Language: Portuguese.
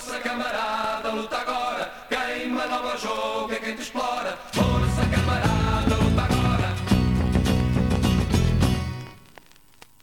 Força camarada, luta agora. Queima nova o jogo é quem te explode.